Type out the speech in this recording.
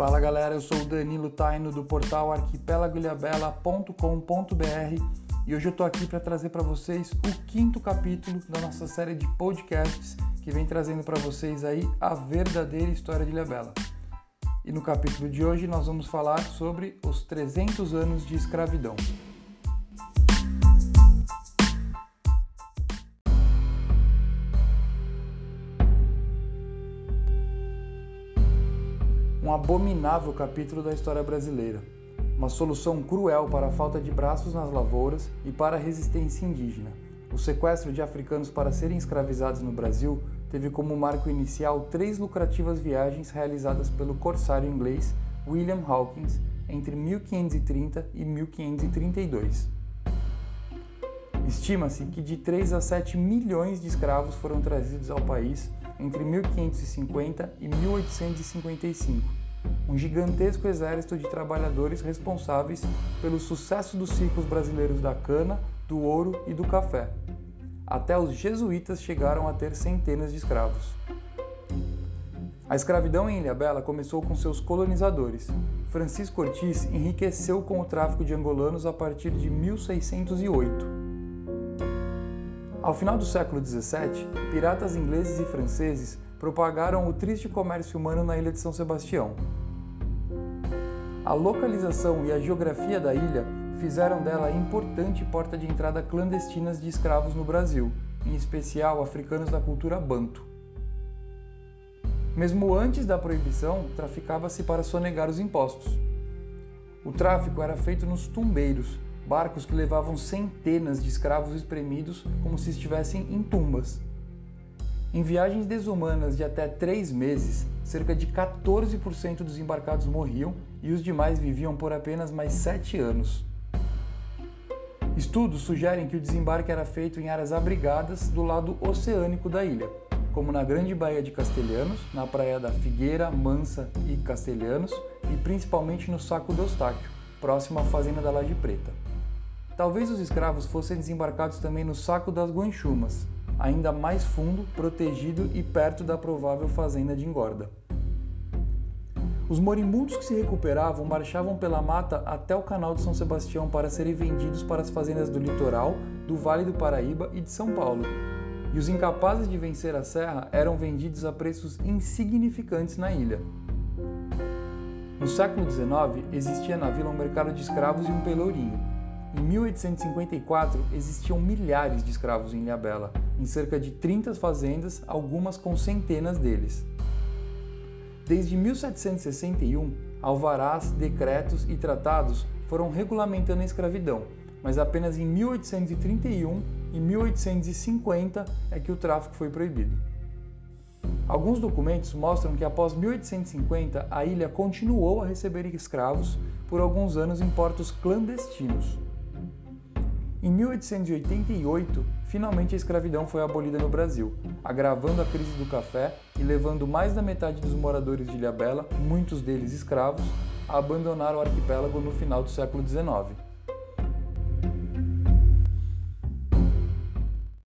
Fala galera, eu sou o Danilo Taino do portal arquipelagoilhabela.com.br e hoje eu tô aqui para trazer para vocês o quinto capítulo da nossa série de podcasts que vem trazendo para vocês aí a verdadeira história de Ilhabela. E no capítulo de hoje nós vamos falar sobre os 300 anos de escravidão. Um abominável capítulo da história brasileira, uma solução cruel para a falta de braços nas lavouras e para a resistência indígena. O sequestro de africanos para serem escravizados no Brasil teve como marco inicial três lucrativas viagens realizadas pelo corsário inglês William Hawkins entre 1530 e 1532. Estima-se que de 3 a 7 milhões de escravos foram trazidos ao país entre 1550 e 1855 um gigantesco exército de trabalhadores responsáveis pelo sucesso dos ciclos brasileiros da cana, do ouro e do café. Até os jesuítas chegaram a ter centenas de escravos. A escravidão em Ilhabela começou com seus colonizadores. Francisco Ortiz enriqueceu com o tráfico de angolanos a partir de 1608. Ao final do século XVII, piratas ingleses e franceses propagaram o triste comércio humano na ilha de São Sebastião. A localização e a geografia da ilha fizeram dela a importante porta de entrada clandestinas de escravos no Brasil, em especial africanos da cultura banto. Mesmo antes da proibição, traficava-se para sonegar os impostos. O tráfico era feito nos tumbeiros, barcos que levavam centenas de escravos espremidos como se estivessem em tumbas. Em viagens desumanas de até três meses, cerca de 14% dos embarcados morriam e os demais viviam por apenas mais sete anos. Estudos sugerem que o desembarque era feito em áreas abrigadas do lado oceânico da ilha, como na Grande Baía de Castelhanos, na praia da Figueira, Mansa e Castelhanos, e principalmente no Saco do Eustáquio, próximo à fazenda da Laje Preta. Talvez os escravos fossem desembarcados também no Saco das Guanchumas, ainda mais fundo, protegido e perto da provável fazenda de engorda. Os moribundos que se recuperavam marchavam pela mata até o canal de São Sebastião para serem vendidos para as fazendas do litoral, do Vale do Paraíba e de São Paulo. E os incapazes de vencer a serra eram vendidos a preços insignificantes na ilha. No século XIX, existia na vila um mercado de escravos e um pelourinho. Em 1854, existiam milhares de escravos em Ilhabela, em cerca de 30 fazendas, algumas com centenas deles. Desde 1761, alvarás, decretos e tratados foram regulamentando a escravidão, mas apenas em 1831 e 1850 é que o tráfico foi proibido. Alguns documentos mostram que após 1850 a ilha continuou a receber escravos por alguns anos em portos clandestinos. Em 1888, finalmente a escravidão foi abolida no Brasil, agravando a crise do café e levando mais da metade dos moradores de Ilhabela, muitos deles escravos, a abandonar o arquipélago no final do século XIX.